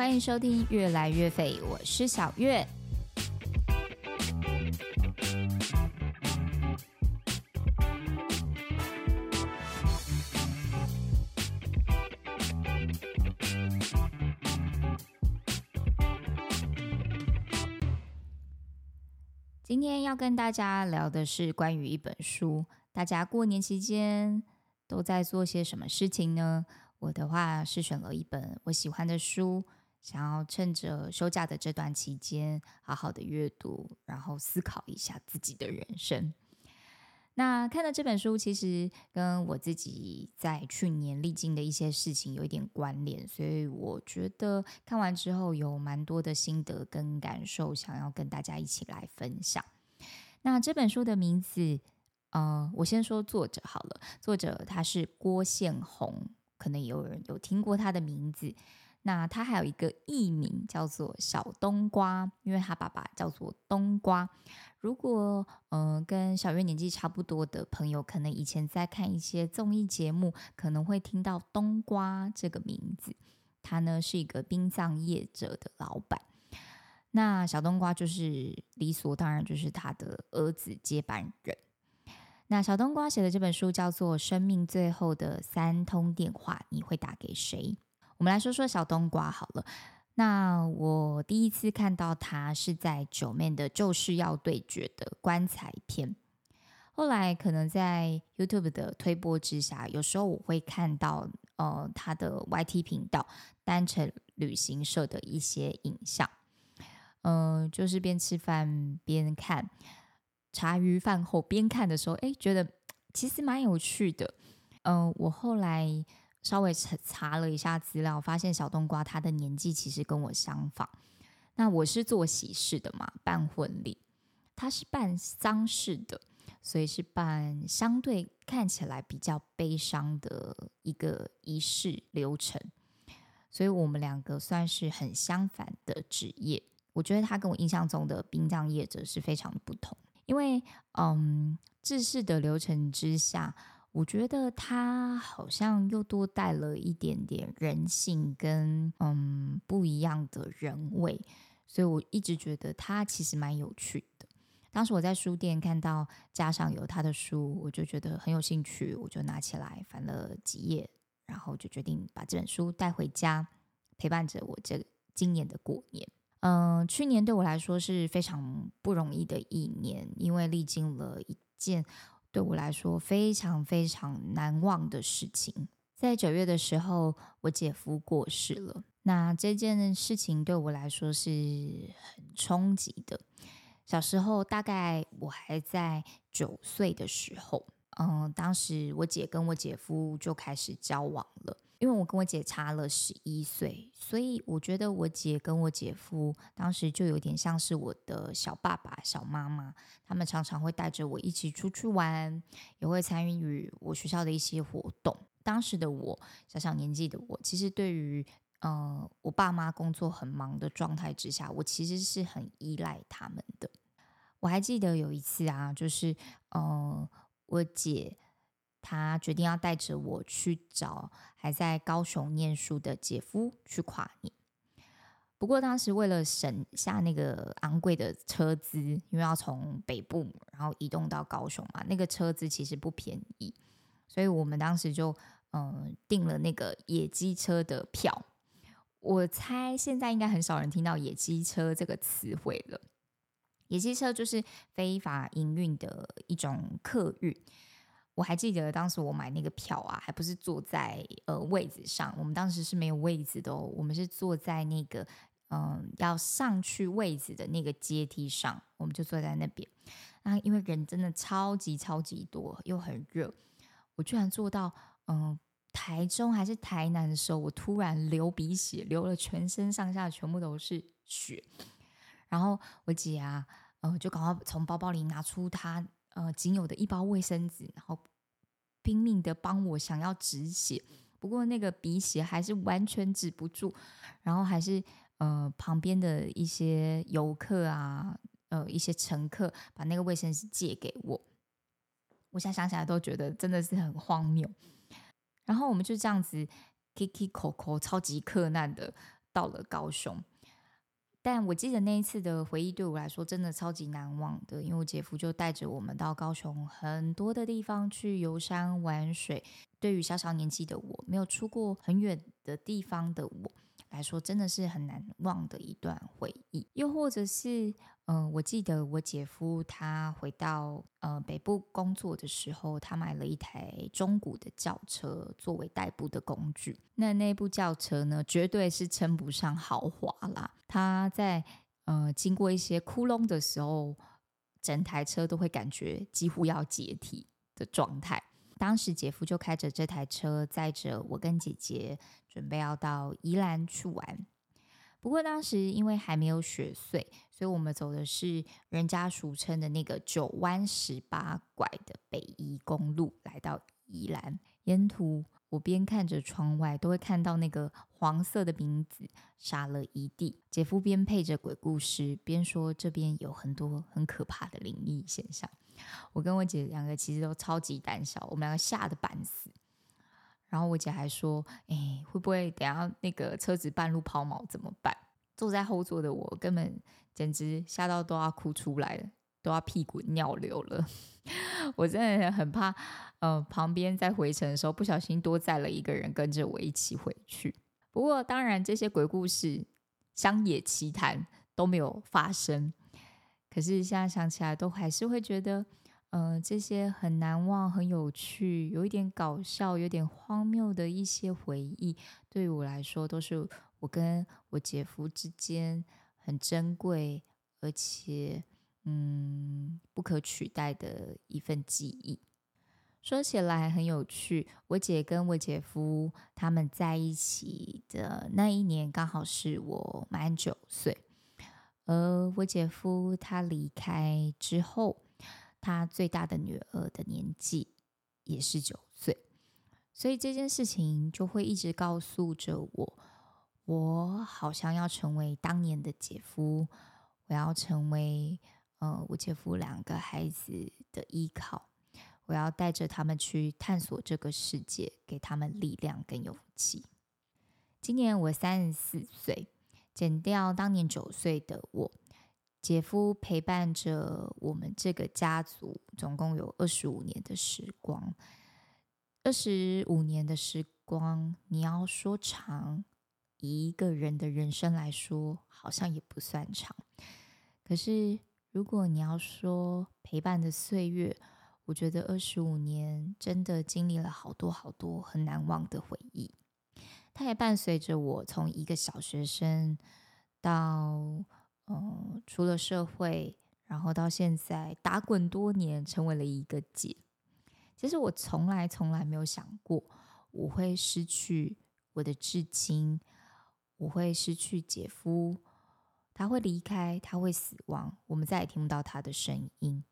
欢迎收听《越来越肥》，我是小月。今天要跟大家聊的是关于一本书。大家过年期间都在做些什么事情呢？我的话是选了一本我喜欢的书，想要趁着休假的这段期间好好的阅读，然后思考一下自己的人生。那看了这本书其实跟我自己在去年历经的一些事情有一点关联，所以我觉得看完之后有蛮多的心得跟感受，想要跟大家一起来分享。那这本书的名字，呃，我先说作者好了，作者他是郭宪宏。可能也有人有听过他的名字，那他还有一个艺名叫做小冬瓜，因为他爸爸叫做冬瓜。如果嗯跟小月年纪差不多的朋友，可能以前在看一些综艺节目，可能会听到冬瓜这个名字。他呢是一个殡葬业者的老板，那小冬瓜就是理所当然就是他的儿子接班人。那小冬瓜写的这本书叫做《生命最后的三通电话》，你会打给谁？我们来说说小冬瓜好了。那我第一次看到他是在九面的《就是要对决》的棺材片，后来可能在 YouTube 的推播之下，有时候我会看到呃他的 YT 频道单程旅行社的一些影像，嗯，就是边吃饭边看。茶余饭后边看的时候，哎，觉得其实蛮有趣的。嗯，我后来稍微查查了一下资料，发现小冬瓜他的年纪其实跟我相仿。那我是做喜事的嘛，办婚礼，他是办丧事的，所以是办相对看起来比较悲伤的一个仪式流程。所以我们两个算是很相反的职业。我觉得他跟我印象中的殡葬业者是非常不同。因为，嗯，制式的流程之下，我觉得他好像又多带了一点点人性跟嗯不一样的人味，所以我一直觉得他其实蛮有趣的。当时我在书店看到架上有他的书，我就觉得很有兴趣，我就拿起来翻了几页，然后就决定把这本书带回家，陪伴着我这今年的过年。嗯，去年对我来说是非常不容易的一年，因为历经了一件对我来说非常非常难忘的事情。在九月的时候，我姐夫过世了。那这件事情对我来说是很冲击的。小时候，大概我还在九岁的时候。嗯，当时我姐跟我姐夫就开始交往了，因为我跟我姐差了十一岁，所以我觉得我姐跟我姐夫当时就有点像是我的小爸爸、小妈妈，他们常常会带着我一起出去玩，也会参与我学校的一些活动。当时的我，小小年纪的我，其实对于嗯我爸妈工作很忙的状态之下，我其实是很依赖他们的。我还记得有一次啊，就是嗯。我姐他决定要带着我去找还在高雄念书的姐夫去跨年。不过当时为了省下那个昂贵的车资，因为要从北部然后移动到高雄嘛，那个车资其实不便宜，所以我们当时就嗯订了那个野鸡车的票。我猜现在应该很少人听到野鸡车这个词汇了。野鸡车就是非法营运的一种客运。我还记得当时我买那个票啊，还不是坐在呃位子上，我们当时是没有位子的，我们是坐在那个嗯要上去位子的那个阶梯上，我们就坐在那边。啊，因为人真的超级超级多，又很热，我居然坐到嗯台中还是台南的时候，我突然流鼻血，流了全身上下全部都是血。然后我姐啊，呃，就赶快从包包里拿出她呃仅有的一包卫生纸，然后拼命的帮我想要止血。不过那个鼻血还是完全止不住，然后还是呃旁边的一些游客啊，呃一些乘客把那个卫生纸借给我。我现在想起来都觉得真的是很荒谬。然后我们就这样子 k i k 口口超级克难的。到了高雄。但我记得那一次的回忆对我来说真的超级难忘的，因为我姐夫就带着我们到高雄很多的地方去游山玩水。对于小小年纪的我，没有出过很远的地方的我来说，真的是很难忘的一段回忆。又或者是，嗯，我记得我姐夫他回到呃北部工作的时候，他买了一台中古的轿车作为代步的工具。那那部轿车呢，绝对是称不上豪华啦。他在呃经过一些窟窿的时候，整台车都会感觉几乎要解体的状态。当时姐夫就开着这台车，载着我跟姐姐，准备要到宜兰去玩。不过当时因为还没有雪碎，所以我们走的是人家俗称的那个九弯十八拐的北宜公路，来到宜兰。沿途我边看着窗外，都会看到那个黄色的名字撒了一地。姐夫边配着鬼故事，边说这边有很多很可怕的灵异现象。我跟我姐两个其实都超级胆小，我们两个吓得半死。然后我姐还说：“哎，会不会等下那个车子半路抛锚怎么办？”坐在后座的我根本简直吓到都要哭出来了，都要屁滚尿流了。我真的很怕，呃，旁边在回程的时候不小心多载了一个人跟着我一起回去。不过当然，这些鬼故事、乡野奇谈都没有发生。可是现在想起来，都还是会觉得，呃，这些很难忘、很有趣、有一点搞笑、有点荒谬的一些回忆，对于我来说，都是我跟我姐夫之间很珍贵，而且，嗯，不可取代的一份记忆。说起来很有趣，我姐跟我姐夫他们在一起的那一年，刚好是我满九岁。而我姐夫他离开之后，他最大的女儿的年纪也是九岁，所以这件事情就会一直告诉着我，我好像要成为当年的姐夫，我要成为呃我姐夫两个孩子的依靠，我要带着他们去探索这个世界，给他们力量跟勇气。今年我三十四岁。减掉当年九岁的我，姐夫陪伴着我们这个家族，总共有二十五年的时光。二十五年的时光，你要说长，以一个人的人生来说，好像也不算长。可是，如果你要说陪伴的岁月，我觉得二十五年真的经历了好多好多很难忘的回忆。它也伴随着我从一个小学生到嗯出了社会，然后到现在打滚多年，成为了一个姐。其实我从来从来没有想过我会失去我的至亲，我会失去姐夫，他会离开，他会死亡，我们再也听不到他的声音。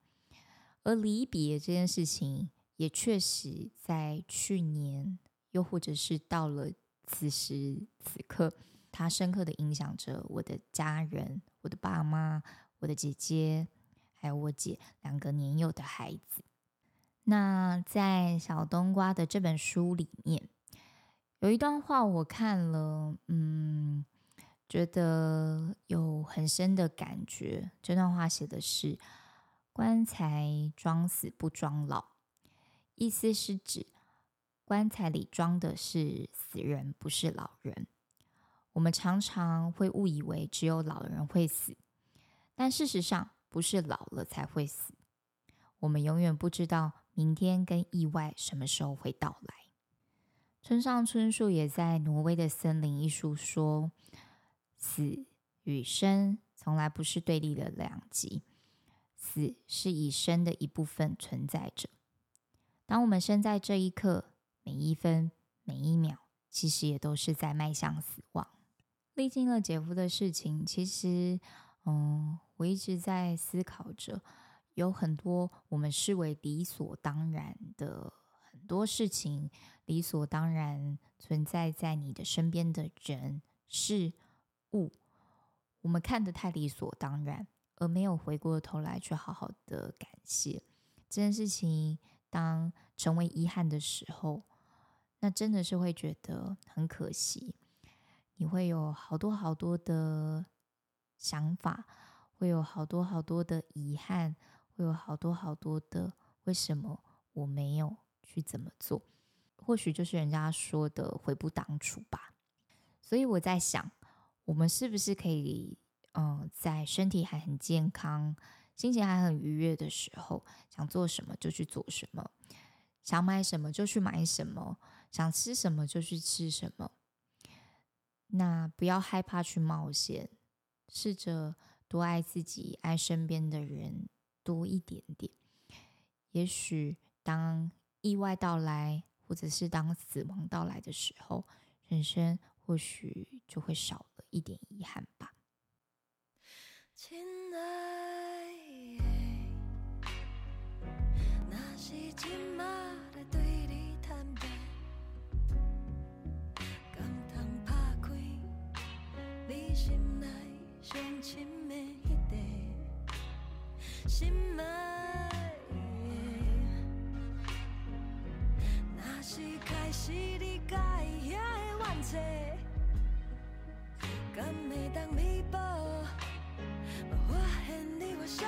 而离别这件事情，也确实在去年，又或者是到了。此时此刻，它深刻的影响着我的家人、我的爸妈、我的姐姐，还有我姐两个年幼的孩子。那在小冬瓜的这本书里面，有一段话我看了，嗯，觉得有很深的感觉。这段话写的是：“棺材装死不装老”，意思是指。棺材里装的是死人，不是老人。我们常常会误以为只有老人会死，但事实上不是老了才会死。我们永远不知道明天跟意外什么时候会到来。村上春树也在《挪威的森林》一书说：“死与生从来不是对立的两极，死是以生的一部分存在着。当我们生在这一刻。”每一分每一秒，其实也都是在迈向死亡。历经了姐夫的事情，其实，嗯，我一直在思考着，有很多我们视为理所当然的很多事情，理所当然存在在你的身边的人事物，我们看得太理所当然，而没有回过头来去好好的感谢这件事情。当成为遗憾的时候。那真的是会觉得很可惜。你会有好多好多的想法，会有好多好多的遗憾，会有好多好多的为什么我没有去怎么做？或许就是人家说的悔不当初吧。所以我在想，我们是不是可以，嗯，在身体还很健康、心情还很愉悦的时候，想做什么就去做什么，想买什么就去买什么。想吃什么就去吃什么，那不要害怕去冒险，试着多爱自己，爱身边的人多一点点。也许当意外到来，或者是当死亡到来的时候，人生或许就会少了一点遗憾吧。亲爱那些经的，那是心爱的，若是开始理解遐的怨气，敢会当弥补？我发现你我寂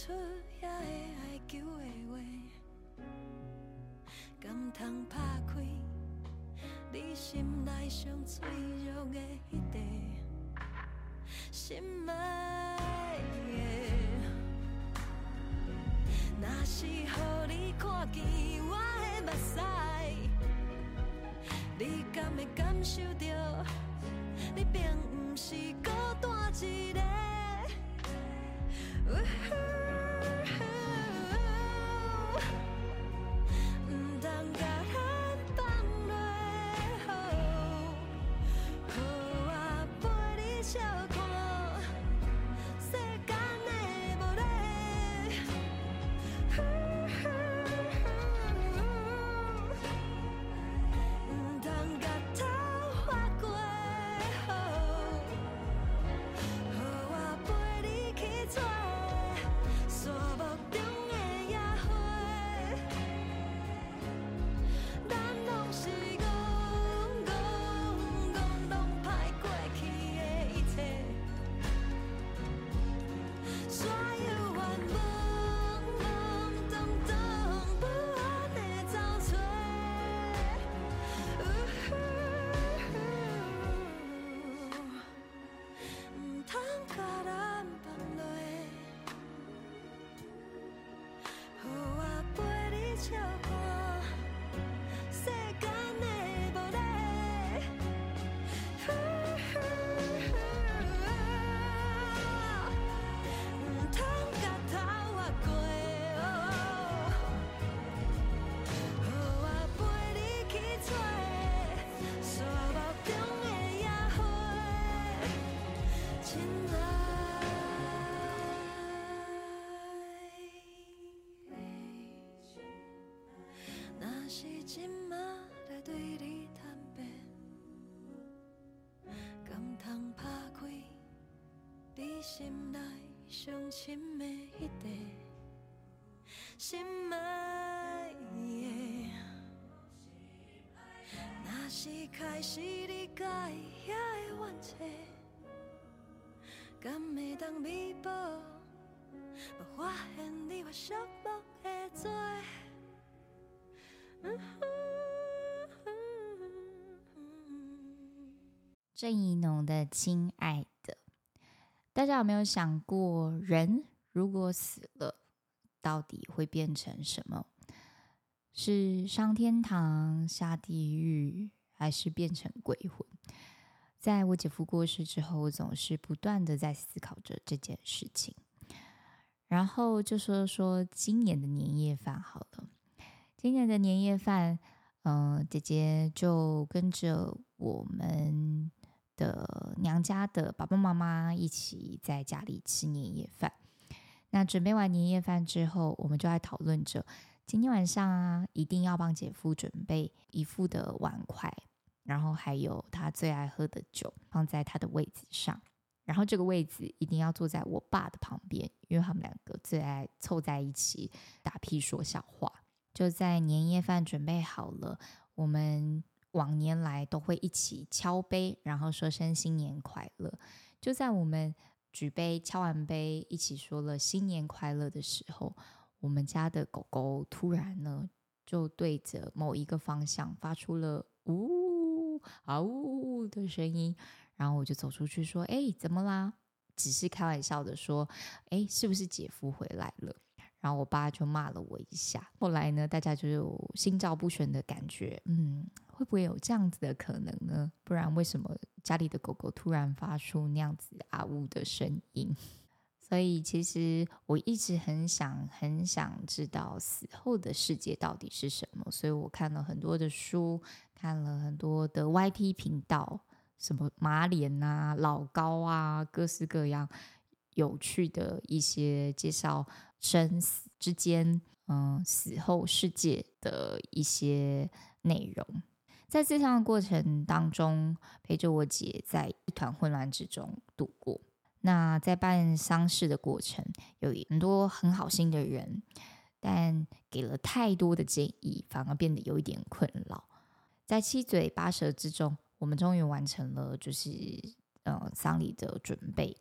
出遐个爱求的话，敢通拍开你心内上脆弱的迄块，心爱的，若是予你看见我的目屎，你敢会感受到，你并不是孤单一个。her hand. 心内上深的迄块，心爱的，若是开始理解遐的怨气，敢会当弥补？无发现你我寂寞的做。郑怡农的亲爱的。大家有没有想过，人如果死了，到底会变成什么？是上天堂、下地狱，还是变成鬼魂？在我姐夫过世之后，我总是不断的在思考着这件事情。然后就说说今年的年夜饭好了，今年的年夜饭，嗯，姐姐就跟着我们的娘家的爸爸妈妈一起在家里吃年夜饭。那准备完年夜饭之后，我们就在讨论着今天晚上啊，一定要帮姐夫准备一副的碗筷，然后还有他最爱喝的酒放在他的位子上，然后这个位子一定要坐在我爸的旁边，因为他们两个最爱凑在一起打屁说笑话。就在年夜饭准备好了，我们往年来都会一起敲杯，然后说声新年快乐。就在我们。举杯敲完杯，一起说了新年快乐的时候，我们家的狗狗突然呢，就对着某一个方向发出了呜啊呜的声音，然后我就走出去说：“哎，怎么啦？”只是开玩笑的说：“哎，是不是姐夫回来了？”然后我爸就骂了我一下。后来呢，大家就有心照不宣的感觉，嗯。会不会有这样子的可能呢？不然为什么家里的狗狗突然发出那样子啊呜的声音？所以其实我一直很想很想知道死后的世界到底是什么，所以我看了很多的书，看了很多的 YT 频道，什么马脸啊、老高啊，各式各样有趣的一些介绍生死之间，嗯，死后世界的一些内容。在这趟过程当中，陪着我姐在一团混乱之中度过。那在办丧事的过程，有很多很好心的人，但给了太多的建议，反而变得有一点困扰。在七嘴八舌之中，我们终于完成了，就是呃丧礼的准备。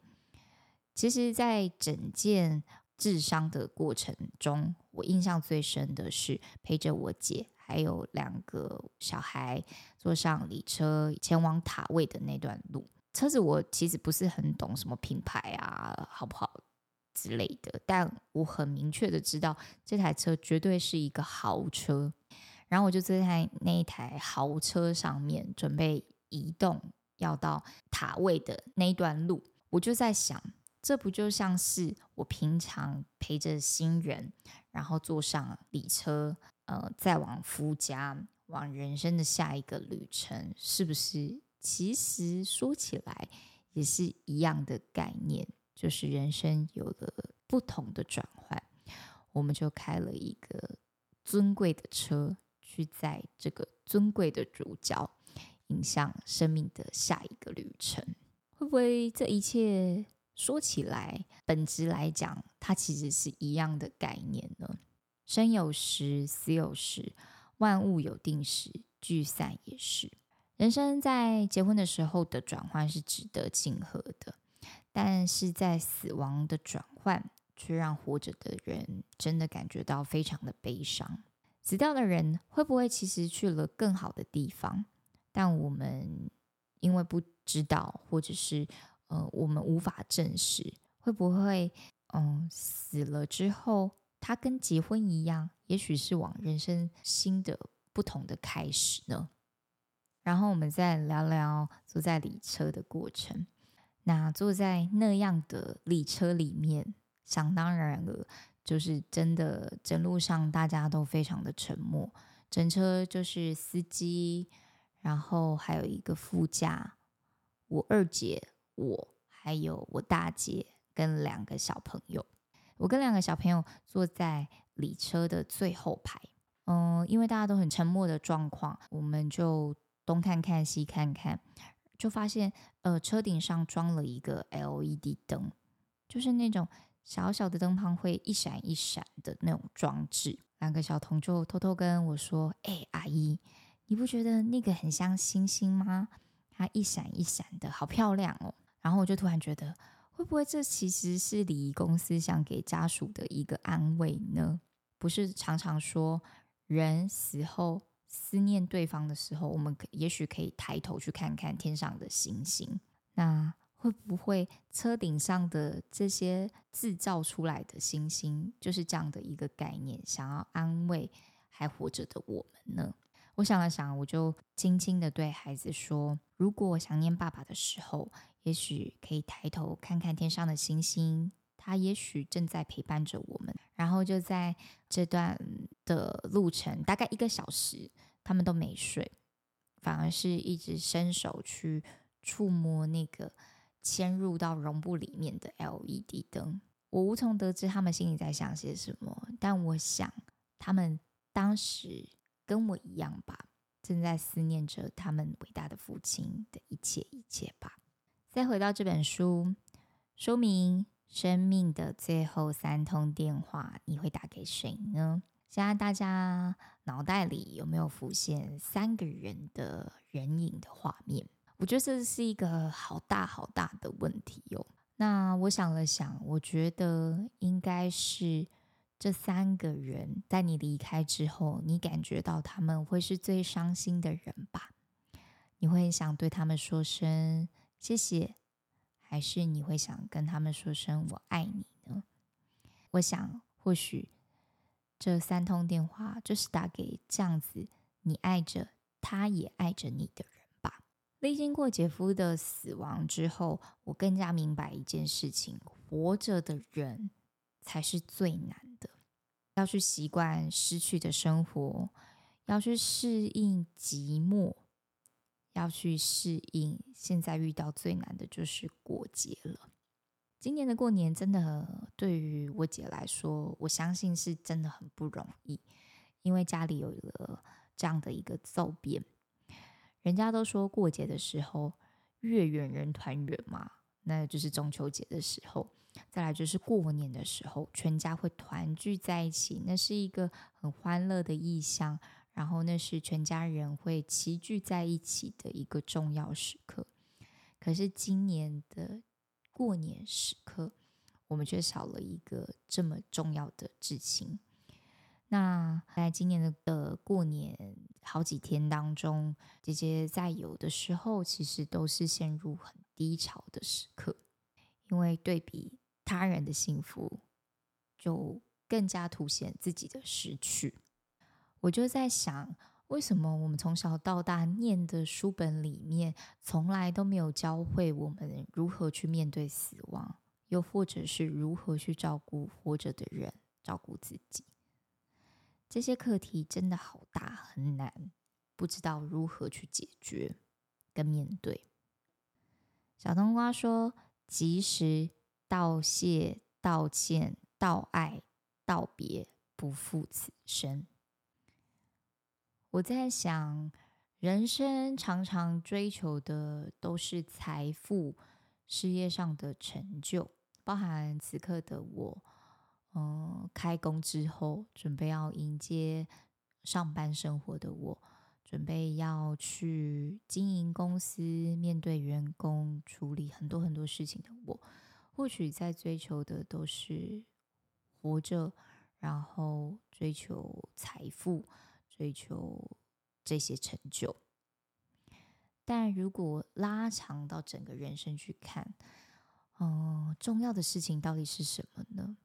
其实，在整件治伤的过程中，我印象最深的是陪着我姐。还有两个小孩坐上礼车前往塔位的那段路，车子我其实不是很懂什么品牌啊，好不好之类的，但我很明确的知道这台车绝对是一个豪车。然后我就坐在那一台豪车上面，准备移动要到塔位的那一段路，我就在想，这不就像是我平常陪着新人，然后坐上礼车。呃，再往夫家，往人生的下一个旅程，是不是？其实说起来也是一样的概念，就是人生有了不同的转换，我们就开了一个尊贵的车，去载这个尊贵的主角，迎向生命的下一个旅程。会不会这一切说起来，本质来讲，它其实是一样的概念呢？生有时，死有时，万物有定时，聚散也是。人生在结婚的时候的转换是值得庆贺的，但是在死亡的转换，却让活着的人真的感觉到非常的悲伤。死掉的人会不会其实去了更好的地方？但我们因为不知道，或者是呃，我们无法证实，会不会嗯死了之后？它跟结婚一样，也许是往人生新的不同的开始呢。然后我们再聊聊坐在礼车的过程。那坐在那样的礼车里面，想当然了，就是真的整路上大家都非常的沉默，整车就是司机，然后还有一个副驾，我二姐，我还有我大姐跟两个小朋友。我跟两个小朋友坐在礼车的最后排，嗯，因为大家都很沉默的状况，我们就东看看西看看，就发现，呃，车顶上装了一个 LED 灯，就是那种小小的灯泡会一闪一闪的那种装置。两个小童就偷偷跟我说：“哎，阿姨，你不觉得那个很像星星吗？它一闪一闪的，好漂亮哦。”然后我就突然觉得。会不会这其实是礼仪公司想给家属的一个安慰呢？不是常常说人死后思念对方的时候，我们可也许可以抬头去看看天上的星星。那会不会车顶上的这些制造出来的星星，就是这样的一个概念，想要安慰还活着的我们呢？我想了想，我就轻轻的对孩子说：“如果想念爸爸的时候，也许可以抬头看看天上的星星，他也许正在陪伴着我们。”然后就在这段的路程，大概一个小时，他们都没睡，反而是一直伸手去触摸那个嵌入到绒布里面的 LED 灯。我无从得知他们心里在想些什么，但我想他们当时。跟我一样吧，正在思念着他们伟大的父亲的一切一切吧。再回到这本书，说明生命的最后三通电话，你会打给谁呢？现在大家脑袋里有没有浮现三个人的人影的画面？我觉得这是一个好大好大的问题哟。那我想了想，我觉得应该是。这三个人在你离开之后，你感觉到他们会是最伤心的人吧？你会想对他们说声谢谢，还是你会想跟他们说声我爱你呢？我想，或许这三通电话就是打给这样子你爱着，他也爱着你的人吧。历经过姐夫的死亡之后，我更加明白一件事情：活着的人才是最难的。要去习惯失去的生活，要去适应寂寞，要去适应现在遇到最难的就是过节了。今年的过年真的对于我姐来说，我相信是真的很不容易，因为家里有一个这样的一个骤变。人家都说过节的时候月圆人团圆嘛，那就是中秋节的时候。再来就是过年的时候，全家会团聚在一起，那是一个很欢乐的意象。然后那是全家人会齐聚在一起的一个重要时刻。可是今年的过年时刻，我们却少了一个这么重要的至亲。那在今年的的过年好几天当中，姐姐在有的时候其实都是陷入很低潮的时刻，因为对比。他人的幸福，就更加凸显自己的失去。我就在想，为什么我们从小到大念的书本里面，从来都没有教会我们如何去面对死亡，又或者是如何去照顾活着的人，照顾自己？这些课题真的好大，很难，不知道如何去解决跟面对。小冬瓜说：“及时。”道谢、道歉、道爱、道别，不负此生。我在想，人生常常追求的都是财富、事业上的成就，包含此刻的我，嗯，开工之后准备要迎接上班生活的我，准备要去经营公司、面对员工、处理很多很多事情的我。或许在追求的都是活着，然后追求财富，追求这些成就。但如果拉长到整个人生去看，嗯，重要的事情到底是什么呢？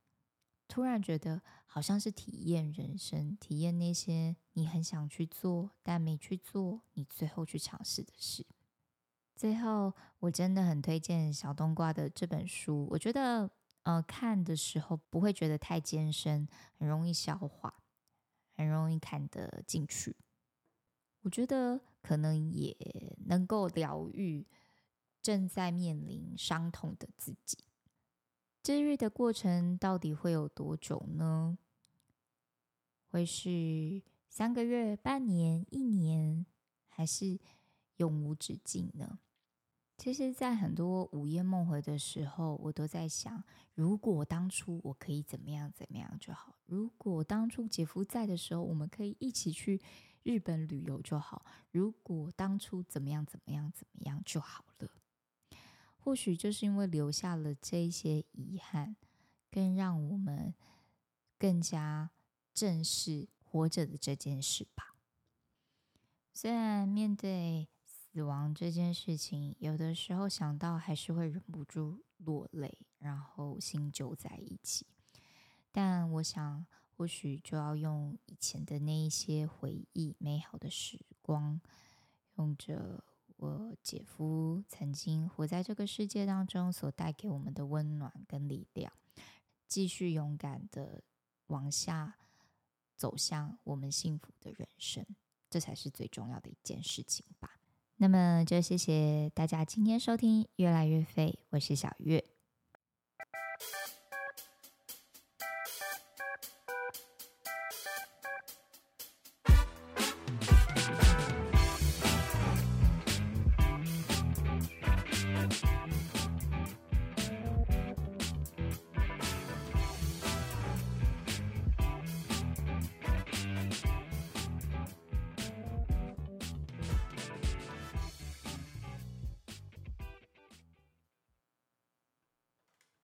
突然觉得好像是体验人生，体验那些你很想去做但没去做，你最后去尝试的事。最后，我真的很推荐小冬瓜的这本书。我觉得，呃，看的时候不会觉得太艰深，很容易消化，很容易看得进去。我觉得可能也能够疗愈正在面临伤痛的自己。治愈的过程到底会有多久呢？会是三个月、半年、一年，还是永无止境呢？其实，在很多午夜梦回的时候，我都在想：如果当初我可以怎么样怎么样就好；如果当初姐夫在的时候，我们可以一起去日本旅游就好；如果当初怎么样怎么样怎么样就好了。或许就是因为留下了这些遗憾，更让我们更加正视活着的这件事吧。虽然面对。死亡这件事情，有的时候想到还是会忍不住落泪，然后心揪在一起。但我想，或许就要用以前的那一些回忆、美好的时光，用着我姐夫曾经活在这个世界当中所带给我们的温暖跟力量，继续勇敢的往下走向我们幸福的人生，这才是最重要的一件事情吧。那么就谢谢大家今天收听《越来越废》，我是小月。